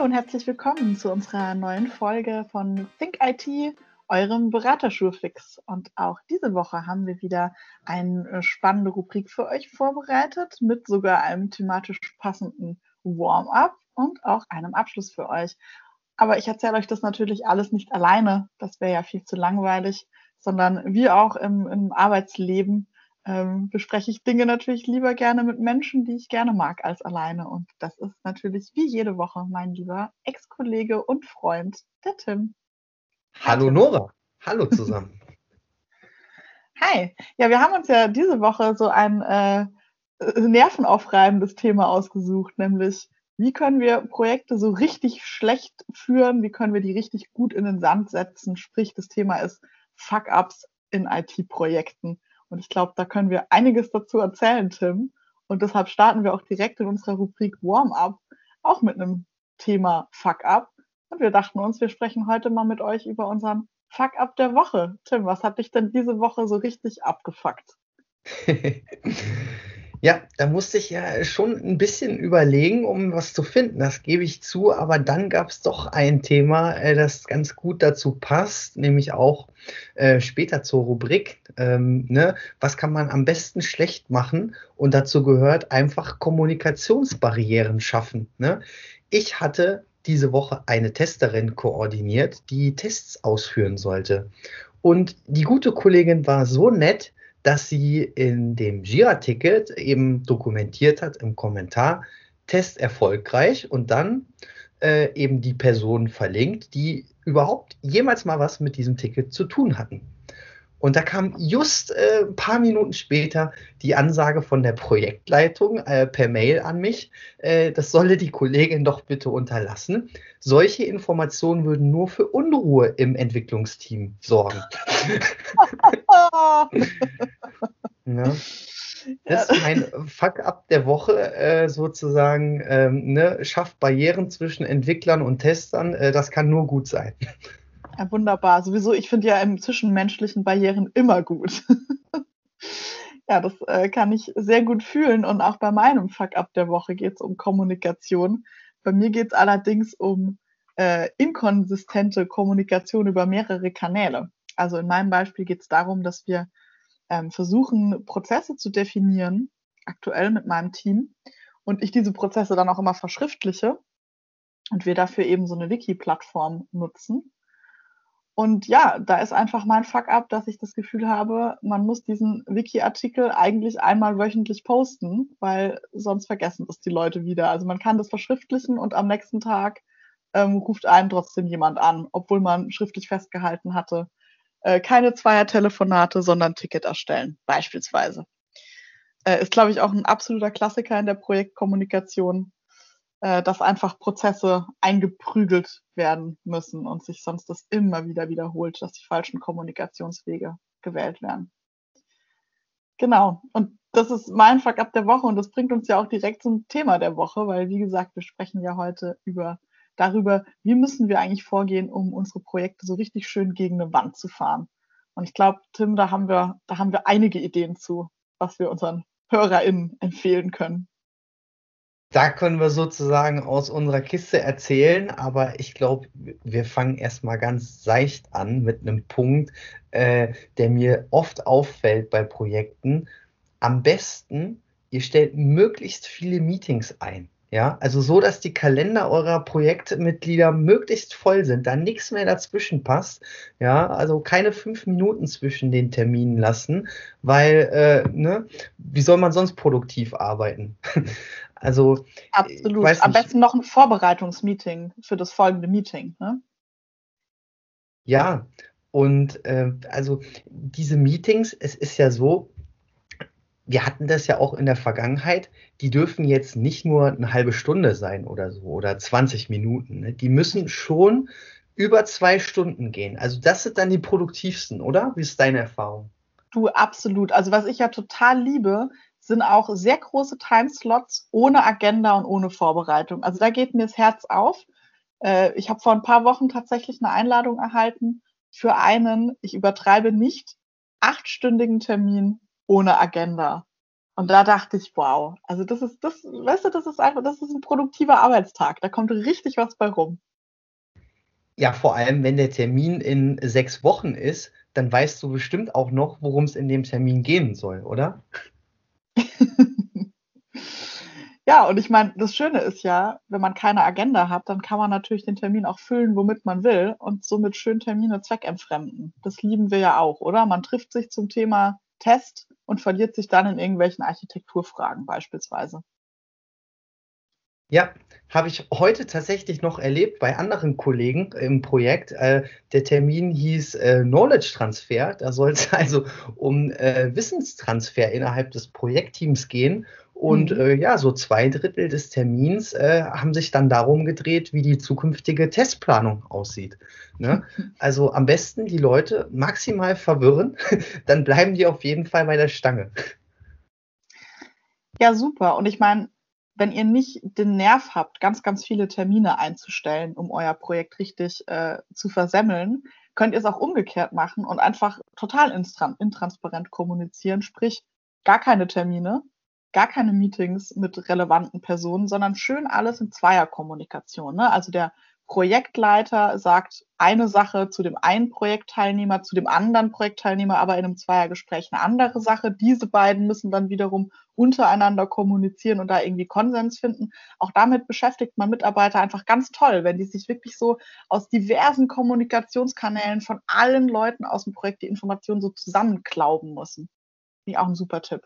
Und herzlich willkommen zu unserer neuen Folge von Think IT, eurem Beraterschulfix. Und auch diese Woche haben wir wieder eine spannende Rubrik für euch vorbereitet mit sogar einem thematisch passenden Warm-up und auch einem Abschluss für euch. Aber ich erzähle euch das natürlich alles nicht alleine, das wäre ja viel zu langweilig, sondern wie auch im, im Arbeitsleben ähm, bespreche ich Dinge natürlich lieber gerne mit Menschen, die ich gerne mag, als alleine. Und das ist natürlich wie jede Woche mein lieber Ex-Kollege und Freund, der Tim. Hallo Nora. Hallo zusammen. Hi. Ja, wir haben uns ja diese Woche so ein äh, nervenaufreibendes Thema ausgesucht, nämlich wie können wir Projekte so richtig schlecht führen, wie können wir die richtig gut in den Sand setzen. Sprich, das Thema ist Fuck-ups in IT-Projekten. Und ich glaube, da können wir einiges dazu erzählen, Tim. Und deshalb starten wir auch direkt in unserer Rubrik Warm-up, auch mit einem Thema Fuck-up. Und wir dachten uns, wir sprechen heute mal mit euch über unseren Fuck-up der Woche. Tim, was hat dich denn diese Woche so richtig abgefuckt? Ja, da musste ich ja schon ein bisschen überlegen, um was zu finden. Das gebe ich zu. Aber dann gab es doch ein Thema, äh, das ganz gut dazu passt, nämlich auch äh, später zur Rubrik. Ähm, ne? Was kann man am besten schlecht machen? Und dazu gehört einfach Kommunikationsbarrieren schaffen. Ne? Ich hatte diese Woche eine Testerin koordiniert, die Tests ausführen sollte. Und die gute Kollegin war so nett, dass sie in dem Jira-Ticket eben dokumentiert hat im Kommentar, Test erfolgreich und dann äh, eben die Personen verlinkt, die überhaupt jemals mal was mit diesem Ticket zu tun hatten. Und da kam just äh, ein paar Minuten später die Ansage von der Projektleitung äh, per Mail an mich, äh, das solle die Kollegin doch bitte unterlassen. Solche Informationen würden nur für Unruhe im Entwicklungsteam sorgen. ja. Das ist mein Fuck-up der Woche äh, sozusagen, ähm, ne, schafft Barrieren zwischen Entwicklern und Testern. Äh, das kann nur gut sein. Ja, wunderbar. Sowieso, ich finde ja im zwischenmenschlichen Barrieren immer gut. ja, das äh, kann ich sehr gut fühlen. Und auch bei meinem Fuck-up der Woche geht es um Kommunikation. Bei mir geht es allerdings um äh, inkonsistente Kommunikation über mehrere Kanäle. Also in meinem Beispiel geht es darum, dass wir ähm, versuchen, Prozesse zu definieren, aktuell mit meinem Team, und ich diese Prozesse dann auch immer verschriftliche und wir dafür eben so eine Wiki-Plattform nutzen. Und ja, da ist einfach mein Fuck-up, dass ich das Gefühl habe, man muss diesen Wiki-Artikel eigentlich einmal wöchentlich posten, weil sonst vergessen das die Leute wieder. Also man kann das verschriftlichen und am nächsten Tag ähm, ruft einen trotzdem jemand an, obwohl man schriftlich festgehalten hatte, äh, keine Zweier-Telefonate, sondern Ticket erstellen, beispielsweise. Äh, ist, glaube ich, auch ein absoluter Klassiker in der Projektkommunikation, äh, dass einfach Prozesse eingeprügelt werden müssen und sich sonst das immer wieder wiederholt, dass die falschen Kommunikationswege gewählt werden. Genau. Und das ist mein Fuck up der Woche und das bringt uns ja auch direkt zum Thema der Woche, weil wie gesagt, wir sprechen ja heute über darüber, wie müssen wir eigentlich vorgehen, um unsere Projekte so richtig schön gegen eine Wand zu fahren. Und ich glaube, Tim, da haben wir, da haben wir einige Ideen zu, was wir unseren HörerInnen empfehlen können. Da können wir sozusagen aus unserer Kiste erzählen, aber ich glaube, wir fangen erstmal ganz seicht an mit einem Punkt, äh, der mir oft auffällt bei Projekten. Am besten, ihr stellt möglichst viele Meetings ein. Ja, also so, dass die Kalender eurer Projektmitglieder möglichst voll sind, da nichts mehr dazwischen passt. Ja, also keine fünf Minuten zwischen den Terminen lassen, weil, äh, ne, wie soll man sonst produktiv arbeiten? Also. Absolut. Am besten noch ein Vorbereitungsmeeting für das folgende Meeting, ne? Ja, und äh, also diese Meetings, es ist ja so, wir hatten das ja auch in der Vergangenheit, die dürfen jetzt nicht nur eine halbe Stunde sein oder so oder 20 Minuten. Ne? Die müssen schon über zwei Stunden gehen. Also das sind dann die produktivsten, oder? Wie ist deine Erfahrung? Du, absolut. Also was ich ja total liebe, sind auch sehr große Timeslots ohne Agenda und ohne Vorbereitung. Also da geht mir das Herz auf. Äh, ich habe vor ein paar Wochen tatsächlich eine Einladung erhalten für einen, ich übertreibe nicht, achtstündigen Termin ohne Agenda. Und da dachte ich, wow, also das ist, das, weißt du, das ist einfach, das ist ein produktiver Arbeitstag. Da kommt richtig was bei rum. Ja, vor allem, wenn der Termin in sechs Wochen ist, dann weißt du bestimmt auch noch, worum es in dem Termin gehen soll, oder? Ja, und ich meine, das Schöne ist ja, wenn man keine Agenda hat, dann kann man natürlich den Termin auch füllen, womit man will und somit schön Termine zweckentfremden. Das lieben wir ja auch, oder? Man trifft sich zum Thema Test und verliert sich dann in irgendwelchen Architekturfragen beispielsweise. Ja, habe ich heute tatsächlich noch erlebt bei anderen Kollegen im Projekt. Äh, der Termin hieß äh, Knowledge Transfer. Da soll es also um äh, Wissenstransfer innerhalb des Projektteams gehen. Und mhm. Äh, ja, so zwei Drittel des Termins äh, haben sich dann darum gedreht, wie die zukünftige Testplanung aussieht. Ne? Also am besten die Leute maximal verwirren, dann bleiben die auf jeden Fall bei der Stange. Ja, super. Und ich meine, wenn ihr nicht den Nerv habt, ganz, ganz viele Termine einzustellen, um euer Projekt richtig äh, zu versemmeln, könnt ihr es auch umgekehrt machen und einfach total intransparent kommunizieren, sprich gar keine Termine, gar keine Meetings mit relevanten Personen, sondern schön alles in Zweierkommunikation. Ne? Also der Projektleiter sagt eine Sache zu dem einen Projektteilnehmer, zu dem anderen Projektteilnehmer, aber in einem Zweiergespräch eine andere Sache. Diese beiden müssen dann wiederum untereinander kommunizieren und da irgendwie Konsens finden. Auch damit beschäftigt man Mitarbeiter einfach ganz toll, wenn die sich wirklich so aus diversen Kommunikationskanälen von allen Leuten aus dem Projekt die Informationen so zusammenklauben müssen. Wie auch ein super Tipp.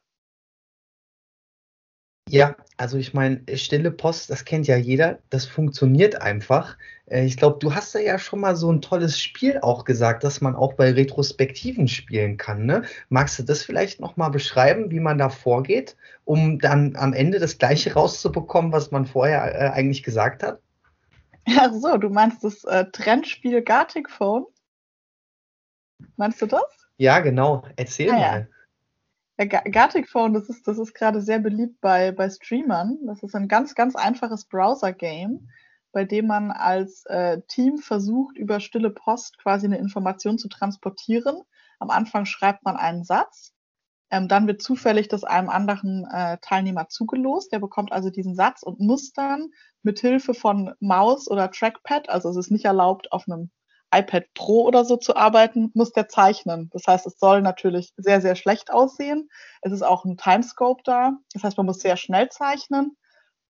Ja, also ich meine, stille Post, das kennt ja jeder, das funktioniert einfach. Äh, ich glaube, du hast ja schon mal so ein tolles Spiel auch gesagt, dass man auch bei Retrospektiven spielen kann. Ne? Magst du das vielleicht nochmal beschreiben, wie man da vorgeht, um dann am Ende das Gleiche rauszubekommen, was man vorher äh, eigentlich gesagt hat? Ach so, du meinst das äh, Trendspiel Gartic Phone? Meinst du das? Ja, genau. Erzähl ah, mal. Ja. Gartic Phone, das ist, das ist gerade sehr beliebt bei, bei Streamern. Das ist ein ganz, ganz einfaches Browser-Game, bei dem man als äh, Team versucht, über stille Post quasi eine Information zu transportieren. Am Anfang schreibt man einen Satz, ähm, dann wird zufällig das einem anderen äh, Teilnehmer zugelost. Der bekommt also diesen Satz und muss dann mit Hilfe von Maus oder Trackpad, also es ist nicht erlaubt, auf einem iPad Pro oder so zu arbeiten, muss der zeichnen. Das heißt, es soll natürlich sehr, sehr schlecht aussehen. Es ist auch ein Timescope da. Das heißt, man muss sehr schnell zeichnen.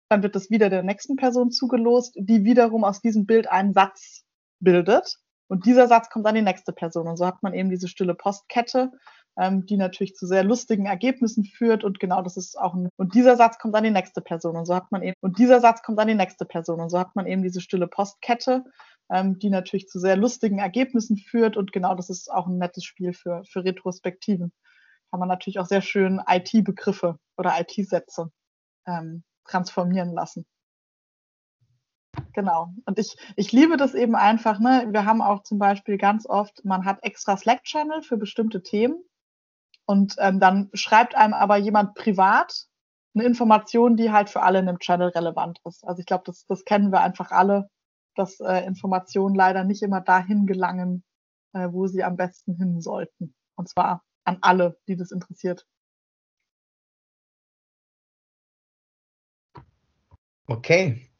Dann wird das wieder der nächsten Person zugelost, die wiederum aus diesem Bild einen Satz bildet. Und dieser Satz kommt an die nächste Person. Und so hat man eben diese stille Postkette, ähm, die natürlich zu sehr lustigen Ergebnissen führt. Und genau das ist auch ein, und dieser Satz kommt an die nächste Person. Und so hat man eben, und dieser Satz kommt an die nächste Person. Und so hat man eben diese stille Postkette, ähm, die natürlich zu sehr lustigen Ergebnissen führt. Und genau das ist auch ein nettes Spiel für, für Retrospektiven. Kann man natürlich auch sehr schön IT-Begriffe oder IT-Sätze ähm, transformieren lassen. Genau. Und ich, ich liebe das eben einfach. Ne? Wir haben auch zum Beispiel ganz oft, man hat extra Slack-Channel für bestimmte Themen. Und ähm, dann schreibt einem aber jemand privat eine Information, die halt für alle in dem Channel relevant ist. Also ich glaube, das, das kennen wir einfach alle, dass äh, Informationen leider nicht immer dahin gelangen, äh, wo sie am besten hin sollten. Und zwar an alle, die das interessiert. Okay.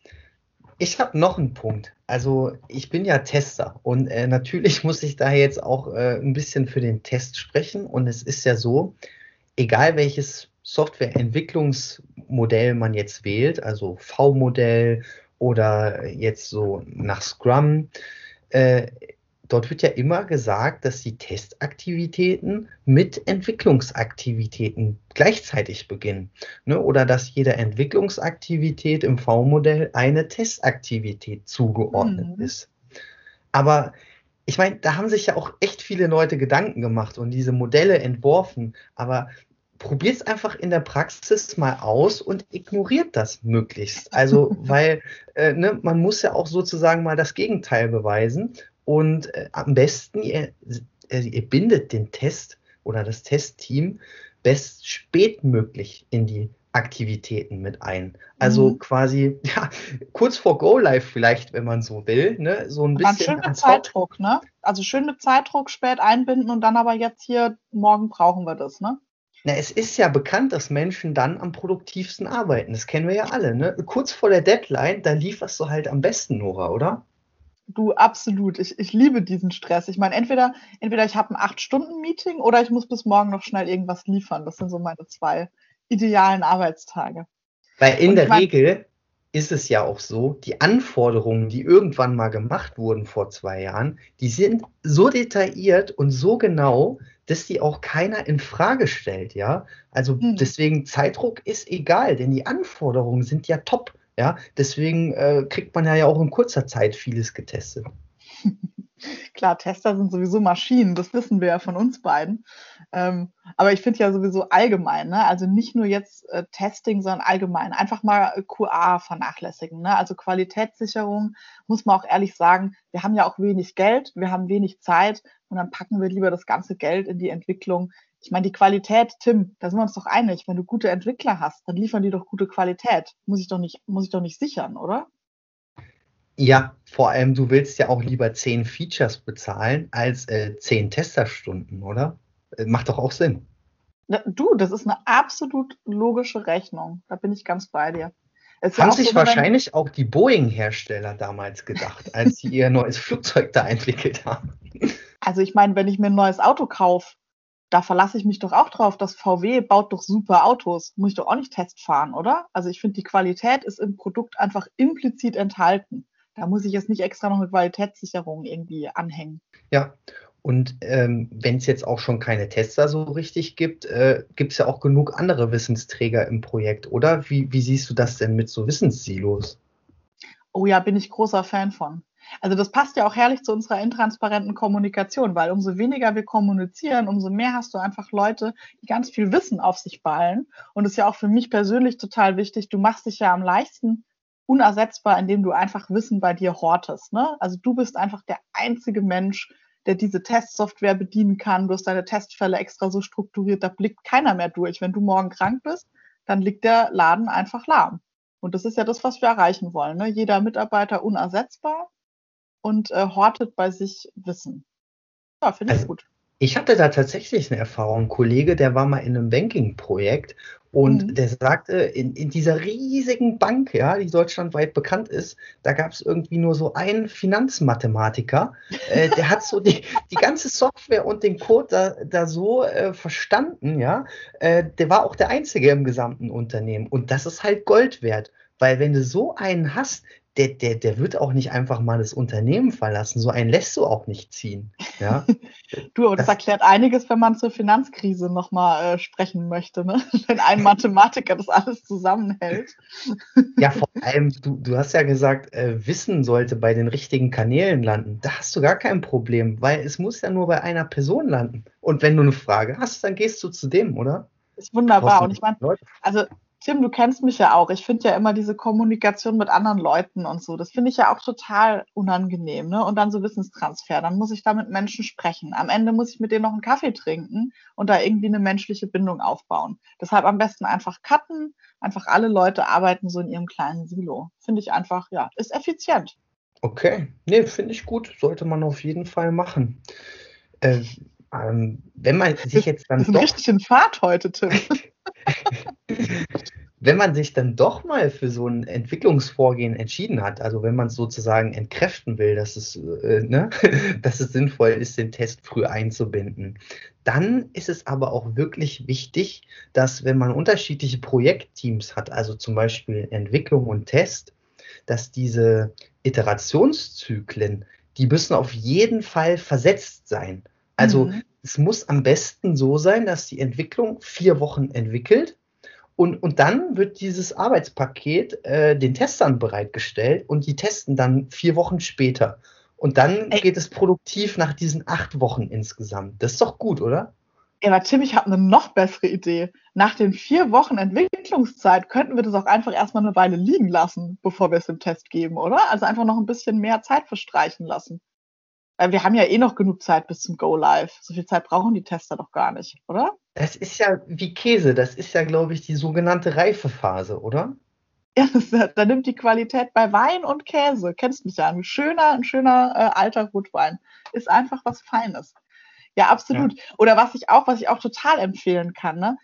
Ich habe noch einen Punkt. Also ich bin ja Tester und äh, natürlich muss ich da jetzt auch äh, ein bisschen für den Test sprechen. Und es ist ja so, egal welches Softwareentwicklungsmodell man jetzt wählt, also V-Modell oder jetzt so nach Scrum, äh, dort wird ja immer gesagt, dass die Testaktivitäten mit Entwicklungsaktivitäten gleichzeitig beginnen. Ne? Oder dass jeder Entwicklungsaktivität im V-Modell eine Testaktivität zugeordnet mhm. ist. Aber ich meine, da haben sich ja auch echt viele Leute Gedanken gemacht und diese Modelle entworfen. Aber probiert es einfach in der Praxis mal aus und ignoriert das möglichst. Also, weil äh, ne, man muss ja auch sozusagen mal das Gegenteil beweisen. Und äh, am besten, ihr, ihr bindet den Test oder das Testteam best spätmöglich in die Aktivitäten mit ein. Also mhm. quasi ja, kurz vor Go Live vielleicht, wenn man so will, ne? So ein bisschen. schön mit Zeitdruck, ne? Also schön mit Zeitdruck spät einbinden und dann aber jetzt hier morgen brauchen wir das, ne? Na, es ist ja bekannt, dass Menschen dann am produktivsten arbeiten. Das kennen wir ja alle. Ne? Kurz vor der Deadline, da lieferst du halt am besten, Nora, oder? Du, absolut. Ich, ich liebe diesen Stress. Ich meine, entweder, entweder ich habe ein Acht-Stunden-Meeting oder ich muss bis morgen noch schnell irgendwas liefern. Das sind so meine zwei idealen Arbeitstage. Weil in der mein, Regel ist es ja auch so, die Anforderungen, die irgendwann mal gemacht wurden vor zwei Jahren, die sind so detailliert und so genau, dass die auch keiner in Frage stellt, ja. Also hm. deswegen Zeitdruck ist egal, denn die Anforderungen sind ja top, ja. Deswegen äh, kriegt man ja, auch in kurzer Zeit vieles getestet. Klar, Tester sind sowieso Maschinen, das wissen wir ja von uns beiden. Ähm, aber ich finde ja sowieso allgemein, ne? also nicht nur jetzt äh, Testing, sondern allgemein einfach mal äh, QA vernachlässigen. Ne? Also Qualitätssicherung, muss man auch ehrlich sagen, wir haben ja auch wenig Geld, wir haben wenig Zeit und dann packen wir lieber das ganze Geld in die Entwicklung. Ich meine, die Qualität, Tim, da sind wir uns doch einig. Wenn du gute Entwickler hast, dann liefern die doch gute Qualität. Muss ich doch nicht, muss ich doch nicht sichern, oder? Ja, vor allem, du willst ja auch lieber zehn Features bezahlen als äh, zehn Testerstunden, oder? Äh, macht doch auch Sinn. Du, das ist eine absolut logische Rechnung. Da bin ich ganz bei dir. Es Haben sich so, wahrscheinlich auch die Boeing-Hersteller damals gedacht, als sie ihr neues Flugzeug da entwickelt haben. Also ich meine, wenn ich mir ein neues Auto kaufe, da verlasse ich mich doch auch drauf, dass VW baut doch super Autos. Muss ich doch auch nicht Test fahren, oder? Also ich finde, die Qualität ist im Produkt einfach implizit enthalten. Da muss ich jetzt nicht extra noch eine Qualitätssicherung irgendwie anhängen. Ja, und ähm, wenn es jetzt auch schon keine Tester so richtig gibt, äh, gibt es ja auch genug andere Wissensträger im Projekt, oder? Wie, wie siehst du das denn mit so Wissenssilos? Oh ja, bin ich großer Fan von. Also das passt ja auch herrlich zu unserer intransparenten Kommunikation, weil umso weniger wir kommunizieren, umso mehr hast du einfach Leute, die ganz viel Wissen auf sich ballen. Und ist ja auch für mich persönlich total wichtig. Du machst dich ja am leichtesten unersetzbar, indem du einfach Wissen bei dir hortest. Ne? Also du bist einfach der einzige Mensch, der diese Testsoftware bedienen kann. Du hast deine Testfälle extra so strukturiert, da blickt keiner mehr durch. Wenn du morgen krank bist, dann liegt der Laden einfach lahm. Und das ist ja das, was wir erreichen wollen. Ne? Jeder Mitarbeiter unersetzbar und äh, hortet bei sich Wissen. Ja, finde ich also, gut. Ich hatte da tatsächlich eine Erfahrung. Ein Kollege, der war mal in einem Banking-Projekt und mhm. der sagte, in, in dieser riesigen Bank, ja, die deutschlandweit bekannt ist, da gab es irgendwie nur so einen Finanzmathematiker, äh, der hat so die, die ganze Software und den Code da, da so äh, verstanden, ja. Äh, der war auch der Einzige im gesamten Unternehmen. Und das ist halt Gold wert. Weil wenn du so einen hast, der, der, der wird auch nicht einfach mal das Unternehmen verlassen. So einen lässt du auch nicht ziehen. Ja? du, aber das, das, erklärt einiges, wenn man zur Finanzkrise nochmal äh, sprechen möchte, ne? wenn ein Mathematiker das alles zusammenhält. ja, vor allem, du, du hast ja gesagt, äh, Wissen sollte bei den richtigen Kanälen landen. Da hast du gar kein Problem, weil es muss ja nur bei einer Person landen. Und wenn du eine Frage hast, dann gehst du zu dem, oder? Ist wunderbar. Und ich meine, also Tim, du kennst mich ja auch. Ich finde ja immer diese Kommunikation mit anderen Leuten und so. Das finde ich ja auch total unangenehm. Ne? Und dann so Wissenstransfer. Dann muss ich da mit Menschen sprechen. Am Ende muss ich mit denen noch einen Kaffee trinken und da irgendwie eine menschliche Bindung aufbauen. Deshalb am besten einfach cutten. Einfach alle Leute arbeiten so in ihrem kleinen Silo. Finde ich einfach, ja, ist effizient. Okay, nee, finde ich gut. Sollte man auf jeden Fall machen. Äh, ähm, wenn man sich jetzt dann. Wir sind doch richtig in Fahrt heute, Tim. wenn man sich dann doch mal für so ein Entwicklungsvorgehen entschieden hat, also wenn man sozusagen entkräften will, dass es, äh, ne, dass es sinnvoll ist, den Test früh einzubinden, dann ist es aber auch wirklich wichtig, dass wenn man unterschiedliche Projektteams hat, also zum Beispiel Entwicklung und Test, dass diese Iterationszyklen, die müssen auf jeden Fall versetzt sein. Also mhm. Es muss am besten so sein, dass die Entwicklung vier Wochen entwickelt und, und dann wird dieses Arbeitspaket äh, den Testern bereitgestellt und die testen dann vier Wochen später. Und dann Ey. geht es produktiv nach diesen acht Wochen insgesamt. Das ist doch gut, oder? Ja, aber Tim, ich habe eine noch bessere Idee. Nach den vier Wochen Entwicklungszeit könnten wir das auch einfach erstmal eine Weile liegen lassen, bevor wir es im Test geben, oder? Also einfach noch ein bisschen mehr Zeit verstreichen lassen. Weil wir haben ja eh noch genug Zeit bis zum Go Live. So viel Zeit brauchen die Tester doch gar nicht, oder? Das ist ja wie Käse. Das ist ja, glaube ich, die sogenannte Reifephase, oder? Ja, das, da nimmt die Qualität bei Wein und Käse. Kennst mich ja. Ein schöner, ein schöner äh, alter Rotwein. Ist einfach was Feines. Ja, absolut. Ja. Oder was ich auch, was ich auch total empfehlen kann, ne?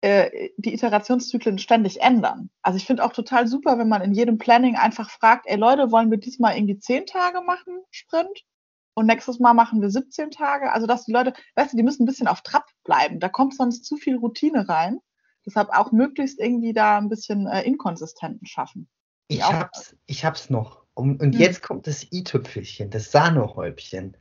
äh, die Iterationszyklen ständig ändern. Also ich finde auch total super, wenn man in jedem Planning einfach fragt, ey Leute, wollen wir diesmal irgendwie zehn Tage machen, Sprint? Und nächstes Mal machen wir 17 Tage. Also dass die Leute, weißt du, die müssen ein bisschen auf Trab bleiben. Da kommt sonst zu viel Routine rein. Deshalb auch möglichst irgendwie da ein bisschen äh, Inkonsistenten schaffen. Ich hab's, ich hab's noch. Und, und hm. jetzt kommt das i-Tüpfelchen, das Sahnehäubchen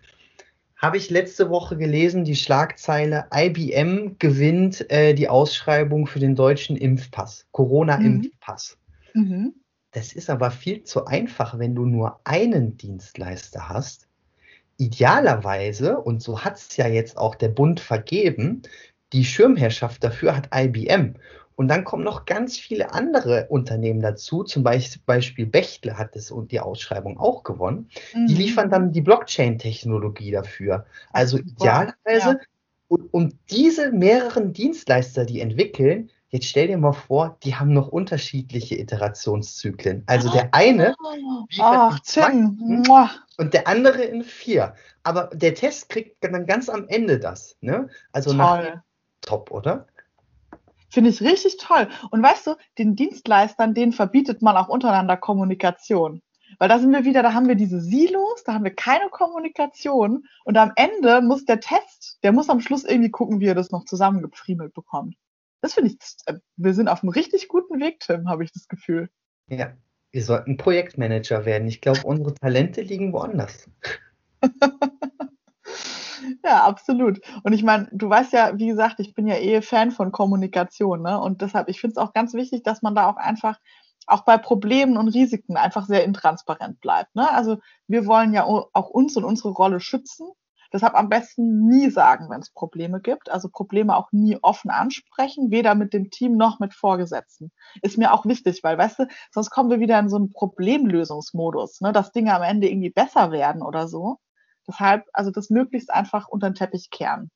habe ich letzte Woche gelesen, die Schlagzeile IBM gewinnt äh, die Ausschreibung für den deutschen Impfpass, Corona-Impfpass. Mhm. mhm. Das ist aber viel zu einfach, wenn du nur einen Dienstleister hast. Idealerweise, und so hat es ja jetzt auch der Bund vergeben, die Schirmherrschaft dafür hat IBM. Und dann kommen noch ganz viele andere Unternehmen dazu, zum Beispiel Bechtle hat es und die Ausschreibung auch gewonnen. Mhm. Die liefern dann die Blockchain-Technologie dafür. Also idealerweise, ja. und, und diese mehreren Dienstleister, die entwickeln, Jetzt stell dir mal vor, die haben noch unterschiedliche Iterationszyklen. Also der eine oh, Tim. und der andere in vier. Aber der Test kriegt dann ganz am Ende das. Ne? Also nach top, oder? Finde ich richtig toll. Und weißt du, den Dienstleistern, denen verbietet man auch untereinander Kommunikation. Weil da sind wir wieder, da haben wir diese Silos, da haben wir keine Kommunikation und am Ende muss der Test, der muss am Schluss irgendwie gucken, wie er das noch zusammengefriemelt bekommt. Das finde ich, äh, wir sind auf einem richtig guten Weg, Tim, habe ich das Gefühl. Ja, wir sollten Projektmanager werden. Ich glaube, unsere Talente liegen woanders. Ja, absolut. Und ich meine, du weißt ja, wie gesagt, ich bin ja eh Fan von Kommunikation, ne? Und deshalb, ich finde es auch ganz wichtig, dass man da auch einfach auch bei Problemen und Risiken einfach sehr intransparent bleibt. Ne? Also wir wollen ja auch uns und unsere Rolle schützen. Deshalb am besten nie sagen, wenn es Probleme gibt. Also Probleme auch nie offen ansprechen, weder mit dem Team noch mit Vorgesetzten. Ist mir auch wichtig, weil, weißt du, sonst kommen wir wieder in so einen Problemlösungsmodus, ne? dass Dinge am Ende irgendwie besser werden oder so. Deshalb, also das möglichst einfach unter den Teppich kehren.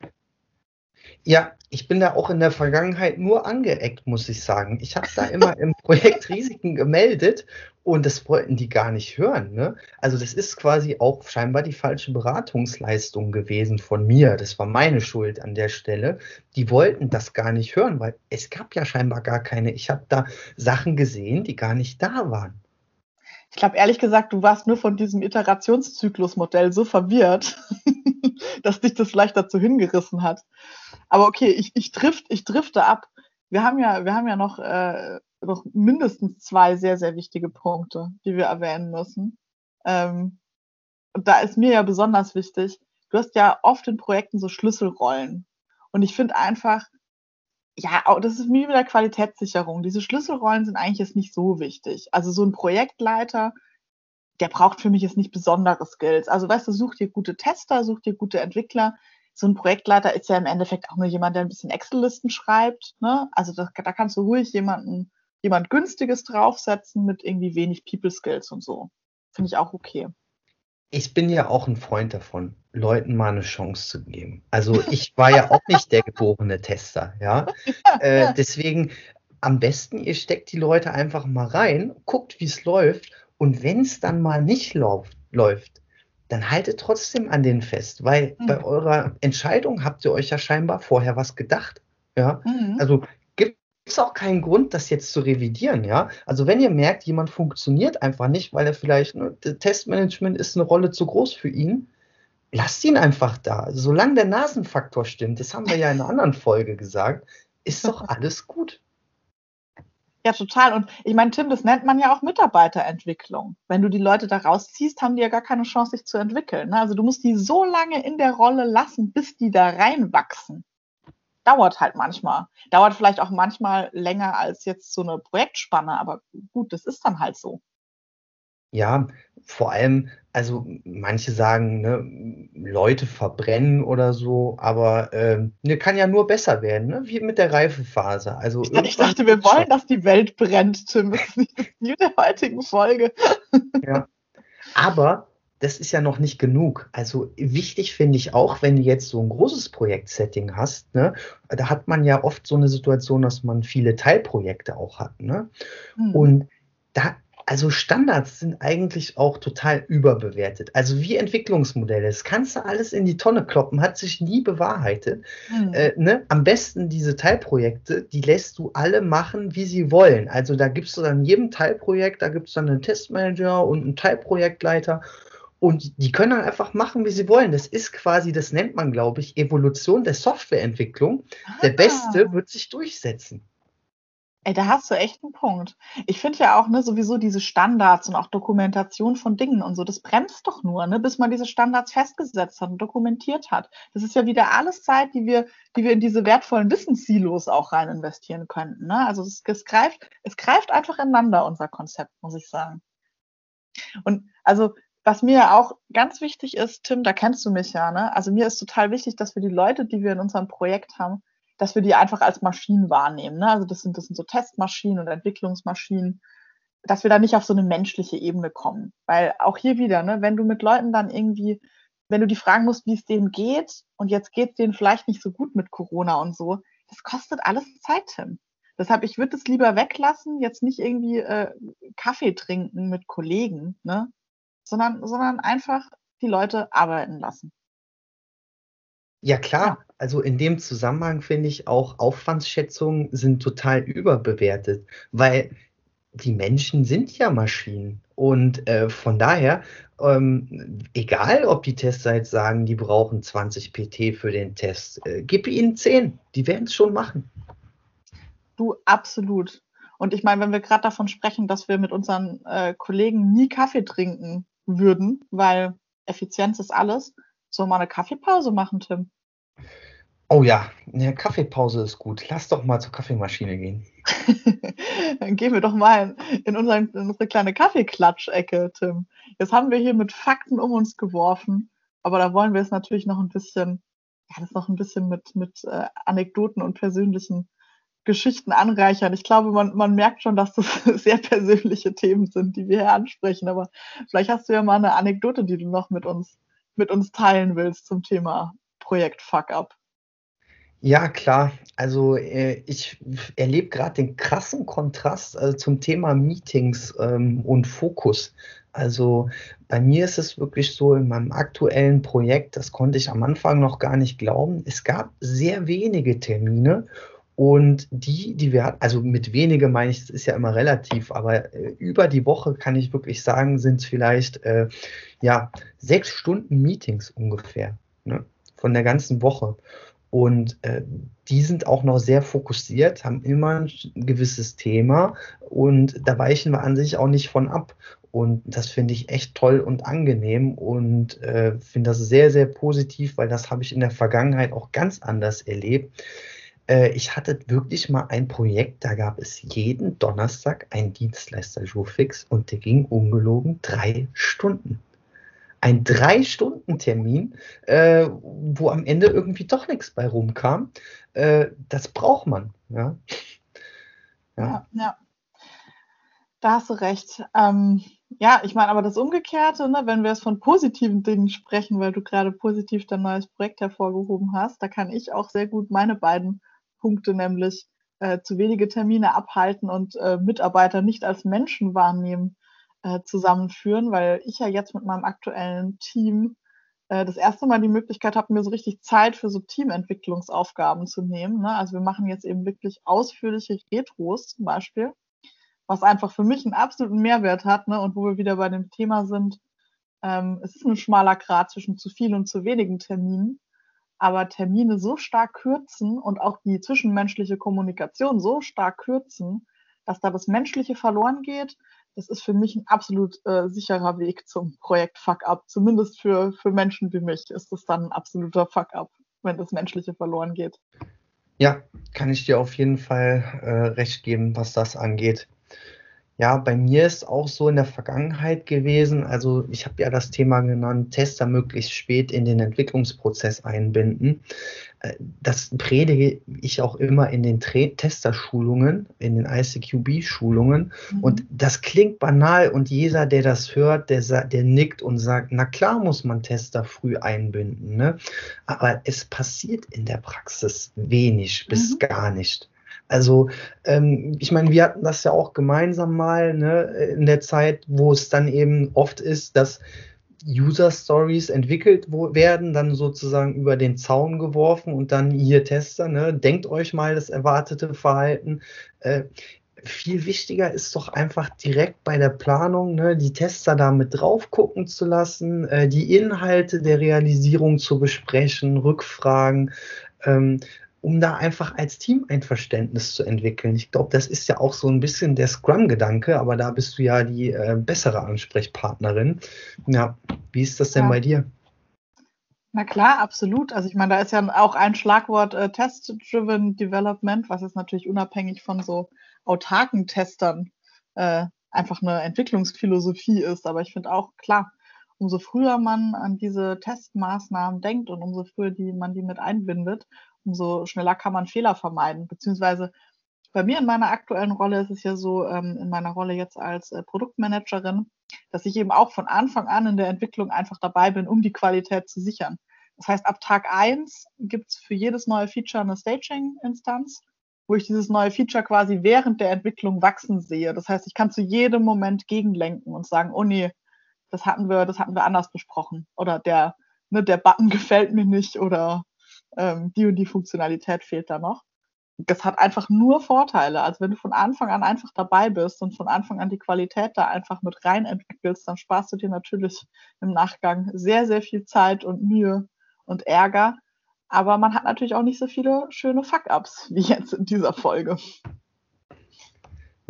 Ja, ich bin da auch in der Vergangenheit nur angeeckt, muss ich sagen. Ich habe da immer im Projekt Risiken gemeldet und das wollten die gar nicht hören. Ne? Also das ist quasi auch scheinbar die falsche Beratungsleistung gewesen von mir. Das war meine Schuld an der Stelle. Die wollten das gar nicht hören, weil es gab ja scheinbar gar keine. Ich habe da Sachen gesehen, die gar nicht da waren. Ich glaube, ehrlich gesagt, du warst nur von diesem Iterationszyklusmodell so verwirrt, dass dich das vielleicht dazu hingerissen hat. Aber okay, ich, ich, drift, ich drifte ab. Wir haben ja, wir haben ja noch, äh, noch mindestens zwei sehr, sehr wichtige Punkte, die wir erwähnen müssen. Ähm, und da ist mir ja besonders wichtig, du hast ja oft in Projekten so Schlüsselrollen. Und ich finde einfach, ja, das ist wie mit der Qualitätssicherung. Diese Schlüsselrollen sind eigentlich jetzt nicht so wichtig. Also so ein Projektleiter, der braucht für mich jetzt nicht besondere Skills. Also weißt du, such dir gute Tester, such dir gute Entwickler. So ein Projektleiter ist ja im Endeffekt auch nur jemand, der ein bisschen Excel-Listen schreibt. Ne? Also das, da kannst du ruhig jemanden, jemand günstiges draufsetzen mit irgendwie wenig People-Skills und so. Finde ich auch okay ich bin ja auch ein Freund davon, Leuten mal eine Chance zu geben. Also ich war ja auch nicht der geborene Tester, ja. Äh, deswegen am besten, ihr steckt die Leute einfach mal rein, guckt, wie es läuft und wenn es dann mal nicht läuft, läuft, dann haltet trotzdem an den fest, weil mhm. bei eurer Entscheidung habt ihr euch ja scheinbar vorher was gedacht. Ja, mhm. also es auch keinen Grund, das jetzt zu revidieren, ja. Also wenn ihr merkt, jemand funktioniert einfach nicht, weil er vielleicht, ne, Testmanagement ist eine Rolle zu groß für ihn, lasst ihn einfach da. Solange der Nasenfaktor stimmt, das haben wir ja in einer anderen Folge gesagt, ist doch alles gut. Ja, total. Und ich meine, Tim, das nennt man ja auch Mitarbeiterentwicklung. Wenn du die Leute da rausziehst, haben die ja gar keine Chance, sich zu entwickeln. Ne? Also du musst die so lange in der Rolle lassen, bis die da reinwachsen dauert halt manchmal. Dauert vielleicht auch manchmal länger als jetzt so eine Projektspanne, aber gut, das ist dann halt so. Ja, vor allem, also manche sagen, ne, Leute verbrennen oder so, aber äh, ne, kann ja nur besser werden, ne? wie mit der Reifephase. Also ich, ich dachte, wir wollen, dass die Welt brennt, Tim. Das ist nicht das Ziel der heutigen Folge. Ja. Aber das ist ja noch nicht genug. Also wichtig finde ich auch, wenn du jetzt so ein großes Projektsetting hast, ne, da hat man ja oft so eine Situation, dass man viele Teilprojekte auch hat. Ne? Mhm. Und da also Standards sind eigentlich auch total überbewertet. Also wie Entwicklungsmodelle. Das kannst du alles in die Tonne kloppen, hat sich nie bewahrheitet. Mhm. Äh, ne? Am besten diese Teilprojekte, die lässt du alle machen, wie sie wollen. Also da gibst du dann jedem Teilprojekt, da gibt es dann einen Testmanager und einen Teilprojektleiter. Und die können dann einfach machen, wie sie wollen. Das ist quasi, das nennt man, glaube ich, Evolution der Softwareentwicklung. Ah. Der Beste wird sich durchsetzen. Ey, da hast du echt einen Punkt. Ich finde ja auch, ne, sowieso diese Standards und auch Dokumentation von Dingen und so, das bremst doch nur, ne, bis man diese Standards festgesetzt hat und dokumentiert hat. Das ist ja wieder alles Zeit, die wir, die wir in diese wertvollen Wissenssilos auch rein investieren könnten. Ne? Also es, es greift, es greift einfach ineinander, unser Konzept, muss ich sagen. Und also was mir auch ganz wichtig ist, Tim, da kennst du mich ja, ne? Also mir ist total wichtig, dass wir die Leute, die wir in unserem Projekt haben, dass wir die einfach als Maschinen wahrnehmen. Ne? Also das sind, das sind so Testmaschinen und Entwicklungsmaschinen, dass wir da nicht auf so eine menschliche Ebene kommen. Weil auch hier wieder, ne, wenn du mit Leuten dann irgendwie, wenn du die fragen musst, wie es denen geht, und jetzt geht es denen vielleicht nicht so gut mit Corona und so, das kostet alles Zeit, Tim. Deshalb, ich würde es lieber weglassen, jetzt nicht irgendwie äh, Kaffee trinken mit Kollegen, ne? sondern, sondern einfach die Leute arbeiten lassen. Ja, klar. Ja. Also in dem Zusammenhang finde ich auch Aufwandsschätzungen sind total überbewertet, weil die Menschen sind ja Maschinen. Und äh, von daher, ähm, egal ob die Testsites sagen, die brauchen 20 PT für den Test, äh, gib ihnen 10, die werden es schon machen. Du, absolut. Und ich meine, wenn wir gerade davon sprechen, dass wir mit unseren äh, Kollegen nie Kaffee trinken würden, weil Effizienz ist alles, Sollen wir mal eine Kaffeepause machen, Tim? Oh ja, eine Kaffeepause ist gut. Lass doch mal zur Kaffeemaschine gehen. Dann gehen wir doch mal in, unseren, in unsere kleine Kaffeeklatschecke, Tim. Jetzt haben wir hier mit Fakten um uns geworfen, aber da wollen wir es natürlich noch ein bisschen, ja, das noch ein bisschen mit, mit äh, Anekdoten und persönlichen Geschichten anreichern. Ich glaube, man, man merkt schon, dass das sehr persönliche Themen sind, die wir hier ansprechen. Aber vielleicht hast du ja mal eine Anekdote, die du noch mit uns mit uns teilen willst zum Thema Projekt Fuck Up. Ja, klar. Also äh, ich erlebe gerade den krassen Kontrast also zum Thema Meetings ähm, und Fokus. Also bei mir ist es wirklich so, in meinem aktuellen Projekt, das konnte ich am Anfang noch gar nicht glauben, es gab sehr wenige Termine und die, die wir hatten, also mit wenige meine ich, das ist ja immer relativ, aber äh, über die Woche kann ich wirklich sagen, sind es vielleicht äh, ja sechs Stunden Meetings ungefähr ne, von der ganzen Woche. Und äh, die sind auch noch sehr fokussiert, haben immer ein gewisses Thema und da weichen wir an sich auch nicht von ab. Und das finde ich echt toll und angenehm und äh, finde das sehr, sehr positiv, weil das habe ich in der Vergangenheit auch ganz anders erlebt äh, ich hatte wirklich mal ein Projekt, da gab es jeden Donnerstag einen Dienstleister Jurfix und der ging ungelogen drei Stunden. Ein Drei-Stunden-Termin, äh, wo am Ende irgendwie doch nichts bei rumkam. Äh, das braucht man. Ja, ja. ja, ja. Da hast du recht. Ähm, ja, ich meine, aber das Umgekehrte, ne, wenn wir es von positiven Dingen sprechen, weil du gerade positiv dein neues Projekt hervorgehoben hast, da kann ich auch sehr gut meine beiden Punkte, nämlich äh, zu wenige Termine abhalten und äh, Mitarbeiter nicht als Menschen wahrnehmen, äh, zusammenführen, weil ich ja jetzt mit meinem aktuellen Team äh, das erste Mal die Möglichkeit habe, mir so richtig Zeit für so Teamentwicklungsaufgaben zu nehmen. Ne? Also wir machen jetzt eben wirklich ausführliche Retros zum Beispiel, was einfach für mich einen absoluten Mehrwert hat ne? und wo wir wieder bei dem Thema sind, ähm, es ist ein schmaler Grad zwischen zu viel und zu wenigen Terminen aber Termine so stark kürzen und auch die zwischenmenschliche Kommunikation so stark kürzen, dass da das Menschliche verloren geht, das ist für mich ein absolut äh, sicherer Weg zum Projekt Fuck-Up. Zumindest für, für Menschen wie mich ist das dann ein absoluter Fuck-Up, wenn das Menschliche verloren geht. Ja, kann ich dir auf jeden Fall äh, recht geben, was das angeht. Ja, bei mir ist auch so in der Vergangenheit gewesen, also ich habe ja das Thema genannt, Tester möglichst spät in den Entwicklungsprozess einbinden. Äh, das predige ich auch immer in den Testerschulungen, in den ICQB-Schulungen. Mhm. Und das klingt banal und jeder, der das hört, der, der nickt und sagt, na klar muss man Tester früh einbinden. Ne? Aber es passiert in der Praxis wenig bis mhm. gar nicht. Also, ähm, ich meine, wir hatten das ja auch gemeinsam mal ne, in der Zeit, wo es dann eben oft ist, dass User Stories entwickelt werden, dann sozusagen über den Zaun geworfen und dann hier Tester, ne, denkt euch mal das erwartete Verhalten. Äh, viel wichtiger ist doch einfach direkt bei der Planung, ne, die Tester da mit drauf gucken zu lassen, äh, die Inhalte der Realisierung zu besprechen, Rückfragen, ähm, um da einfach als Team ein Verständnis zu entwickeln. Ich glaube, das ist ja auch so ein bisschen der Scrum-Gedanke, aber da bist du ja die äh, bessere Ansprechpartnerin. Ja, wie ist das denn ja. bei dir? Na klar, absolut. Also ich meine, da ist ja auch ein Schlagwort äh, Test-Driven Development, was jetzt natürlich unabhängig von so autarken Testern äh, einfach eine Entwicklungsphilosophie ist. Aber ich finde auch klar, umso früher man an diese Testmaßnahmen denkt und umso früher die, man die mit einbindet, umso schneller kann man Fehler vermeiden. Beziehungsweise bei mir in meiner aktuellen Rolle ist es ja so, ähm, in meiner Rolle jetzt als äh, Produktmanagerin, dass ich eben auch von Anfang an in der Entwicklung einfach dabei bin, um die Qualität zu sichern. Das heißt, ab Tag eins gibt es für jedes neue Feature eine Staging-Instanz, wo ich dieses neue Feature quasi während der Entwicklung wachsen sehe. Das heißt, ich kann zu jedem Moment gegenlenken und sagen, oh nee, das hatten wir, das hatten wir anders besprochen. Oder der, ne, der Button gefällt mir nicht oder ähm, die und die Funktionalität fehlt da noch. Das hat einfach nur Vorteile. Also wenn du von Anfang an einfach dabei bist und von Anfang an die Qualität da einfach mit rein entwickelst, dann sparst du dir natürlich im Nachgang sehr, sehr viel Zeit und Mühe und Ärger. Aber man hat natürlich auch nicht so viele schöne Fuck-ups wie jetzt in dieser Folge.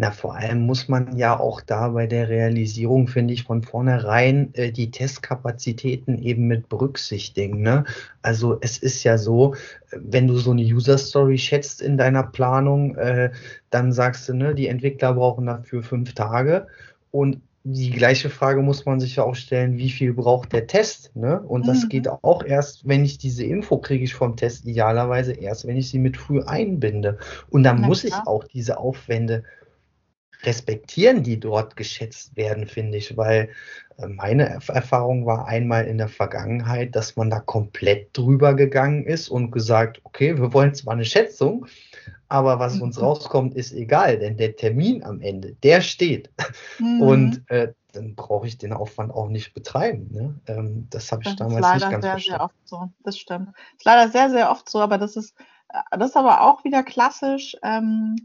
Na, vor allem muss man ja auch da bei der Realisierung, finde ich, von vornherein äh, die Testkapazitäten eben mit berücksichtigen. Ne? Also es ist ja so, wenn du so eine User Story schätzt in deiner Planung, äh, dann sagst du, ne, die Entwickler brauchen dafür fünf Tage und die gleiche Frage muss man sich ja auch stellen, wie viel braucht der Test? Ne? Und das mhm. geht auch erst, wenn ich diese Info kriege ich vom Test, idealerweise erst, wenn ich sie mit früh einbinde. Und dann Na, muss klar. ich auch diese Aufwände respektieren, die dort geschätzt werden, finde ich, weil äh, meine Erfahrung war einmal in der Vergangenheit, dass man da komplett drüber gegangen ist und gesagt, okay, wir wollen zwar eine Schätzung, aber was uns mhm. rauskommt, ist egal, denn der Termin am Ende, der steht. Mhm. Und äh, dann brauche ich den Aufwand auch nicht betreiben. Ne? Ähm, das habe ich das damals nicht ganz sehr, verstanden. Sehr oft so. Das stimmt. Das ist leider sehr, sehr oft so, aber das ist, äh, das ist aber auch wieder klassisch. Ähm,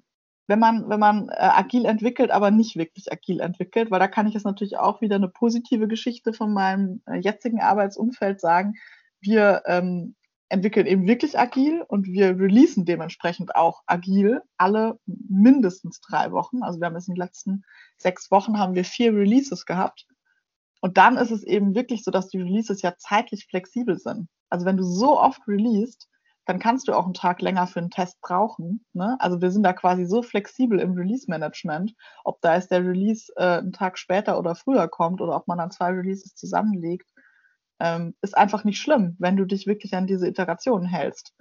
wenn man, wenn man äh, agil entwickelt, aber nicht wirklich agil entwickelt, weil da kann ich jetzt natürlich auch wieder eine positive Geschichte von meinem äh, jetzigen Arbeitsumfeld sagen. Wir ähm, entwickeln eben wirklich agil und wir releasen dementsprechend auch agil alle mindestens drei Wochen. Also wir haben jetzt in den letzten sechs Wochen haben wir vier Releases gehabt. Und dann ist es eben wirklich so, dass die Releases ja zeitlich flexibel sind. Also wenn du so oft released, dann kannst du auch einen Tag länger für einen Test brauchen. Ne? Also wir sind da quasi so flexibel im Release-Management, ob da jetzt der Release äh, einen Tag später oder früher kommt oder ob man dann zwei Releases zusammenlegt, ähm, ist einfach nicht schlimm, wenn du dich wirklich an diese Iterationen hältst.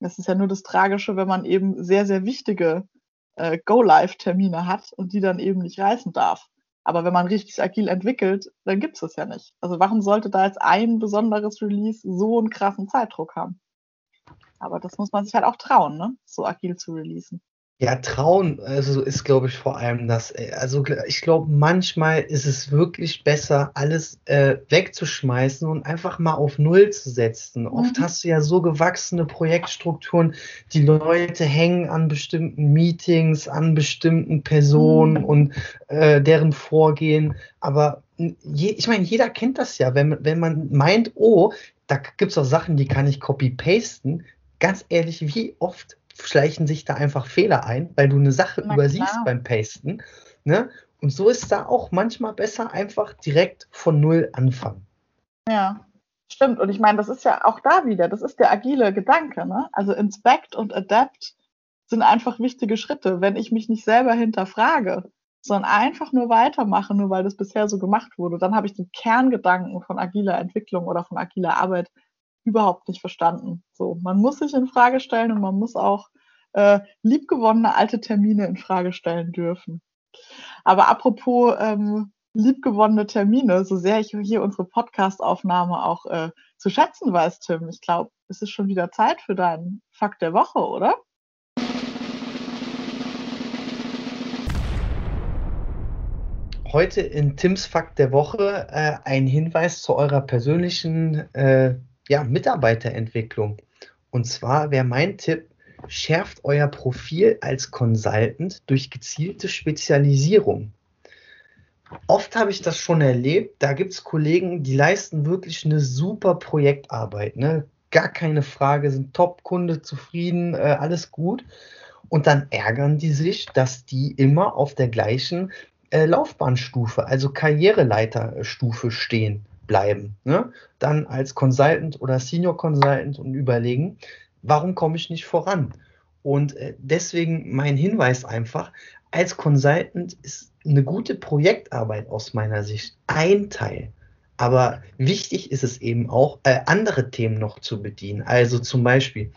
Das ist ja nur das Tragische, wenn man eben sehr, sehr wichtige äh, Go-Live-Termine hat und die dann eben nicht reißen darf. Aber wenn man richtig agil entwickelt, dann gibt es das ja nicht. Also warum sollte da jetzt ein besonderes Release so einen krassen Zeitdruck haben? Aber das muss man sich halt auch trauen, ne? so agil zu releasen. Ja, trauen, also ist, glaube ich, vor allem das. Äh, also ich glaube, manchmal ist es wirklich besser, alles äh, wegzuschmeißen und einfach mal auf Null zu setzen. Mhm. Oft hast du ja so gewachsene Projektstrukturen, die Leute hängen an bestimmten Meetings, an bestimmten Personen mhm. und äh, deren Vorgehen. Aber je, ich meine, jeder kennt das ja, wenn, wenn man meint, oh, da gibt es auch Sachen, die kann ich copy-pasten, ganz ehrlich, wie oft schleichen sich da einfach Fehler ein, weil du eine Sache Na, übersiehst klar. beim Pasten. Ne? Und so ist da auch manchmal besser einfach direkt von Null anfangen. Ja, stimmt. Und ich meine, das ist ja auch da wieder, das ist der agile Gedanke. Ne? Also Inspect und Adapt sind einfach wichtige Schritte. Wenn ich mich nicht selber hinterfrage, sondern einfach nur weitermache, nur weil das bisher so gemacht wurde, dann habe ich den Kerngedanken von agiler Entwicklung oder von agiler Arbeit überhaupt nicht verstanden. So, man muss sich in Frage stellen und man muss auch äh, liebgewonnene alte Termine in Frage stellen dürfen. Aber apropos ähm, liebgewonnene Termine, so sehr ich hier unsere Podcast-Aufnahme auch äh, zu schätzen weiß, Tim, ich glaube, es ist schon wieder Zeit für deinen Fakt der Woche, oder? heute in Tims Fakt der Woche äh, ein Hinweis zu eurer persönlichen äh, ja, Mitarbeiterentwicklung. Und zwar wäre mein Tipp, schärft euer Profil als Consultant durch gezielte Spezialisierung. Oft habe ich das schon erlebt, da gibt es Kollegen, die leisten wirklich eine super Projektarbeit, ne? gar keine Frage, sind Top-Kunde, zufrieden, äh, alles gut. Und dann ärgern die sich, dass die immer auf der gleichen äh, Laufbahnstufe, also Karriereleiterstufe stehen bleiben. Ne? Dann als Consultant oder Senior Consultant und überlegen, warum komme ich nicht voran? Und äh, deswegen mein Hinweis einfach, als Consultant ist eine gute Projektarbeit aus meiner Sicht ein Teil. Aber wichtig ist es eben auch, äh, andere Themen noch zu bedienen. Also zum Beispiel,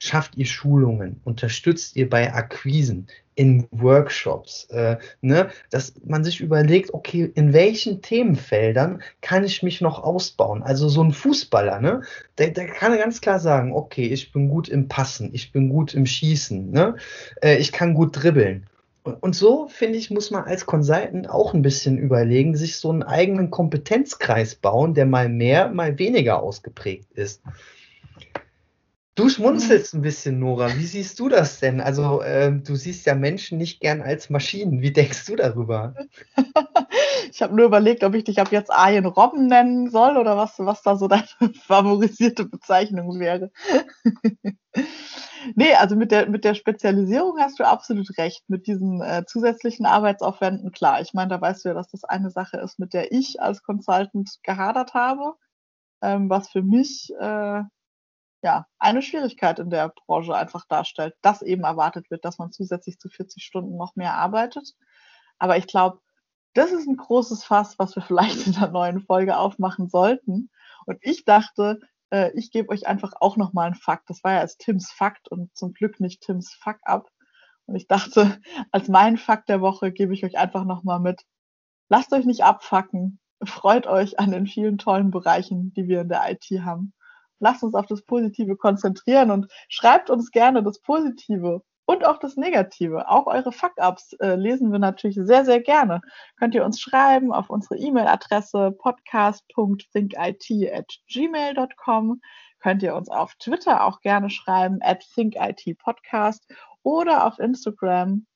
schafft ihr Schulungen, unterstützt ihr bei Akquisen, in Workshops, äh, ne? dass man sich überlegt, okay, in welchen Themenfeldern kann ich mich noch ausbauen? Also so ein Fußballer, ne? der, der kann ganz klar sagen, okay, ich bin gut im Passen, ich bin gut im Schießen, ne? Äh, ich kann gut dribbeln. Und so, finde ich, muss man als Consultant auch ein bisschen überlegen, sich so einen eigenen Kompetenzkreis bauen, der mal mehr, mal weniger ausgeprägt ist. Du schmunzelst ein bisschen, Nora. Wie siehst du das denn? Also, äh, du siehst ja Menschen nicht gern als Maschinen. Wie denkst du darüber? ich habe nur überlegt, ob ich dich ab jetzt Arjen Robben nennen soll oder was, was da so deine favorisierte Bezeichnung wäre. nee, also mit der, mit der Spezialisierung hast du absolut recht. Mit diesen äh, zusätzlichen Arbeitsaufwänden, klar. Ich meine, da weißt du ja, dass das eine Sache ist, mit der ich als Consultant gehadert habe, ähm, was für mich. Äh, ja, eine Schwierigkeit in der Branche einfach darstellt, dass eben erwartet wird, dass man zusätzlich zu 40 Stunden noch mehr arbeitet. Aber ich glaube, das ist ein großes Fass, was wir vielleicht in der neuen Folge aufmachen sollten. Und ich dachte, äh, ich gebe euch einfach auch nochmal einen Fakt. Das war ja als Tims Fakt und zum Glück nicht Tims Fuck up. Und ich dachte, als mein Fakt der Woche gebe ich euch einfach nochmal mit. Lasst euch nicht abfacken. Freut euch an den vielen tollen Bereichen, die wir in der IT haben lasst uns auf das Positive konzentrieren und schreibt uns gerne das Positive und auch das Negative. Auch eure Fuck-Ups äh, lesen wir natürlich sehr, sehr gerne. Könnt ihr uns schreiben auf unsere E-Mail-Adresse podcast.thinkit.gmail.com. Könnt ihr uns auf Twitter auch gerne schreiben, at thinkitpodcast oder auf Instagram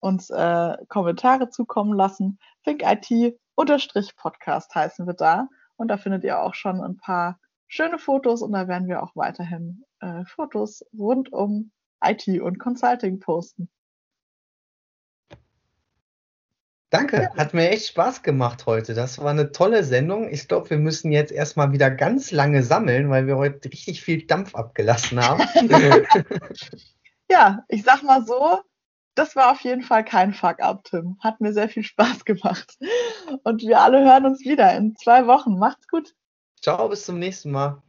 uns äh, Kommentare zukommen lassen. thinkit-podcast heißen wir da. Und da findet ihr auch schon ein paar schöne Fotos und da werden wir auch weiterhin äh, Fotos rund um IT und Consulting posten. Danke, hat mir echt Spaß gemacht heute. Das war eine tolle Sendung. Ich glaube, wir müssen jetzt erstmal wieder ganz lange sammeln, weil wir heute richtig viel Dampf abgelassen haben. ja, ich sag mal so, das war auf jeden Fall kein Fuck-up, Tim. Hat mir sehr viel Spaß gemacht. Und wir alle hören uns wieder in zwei Wochen. Macht's gut. Ciao, bis zum nächsten Mal.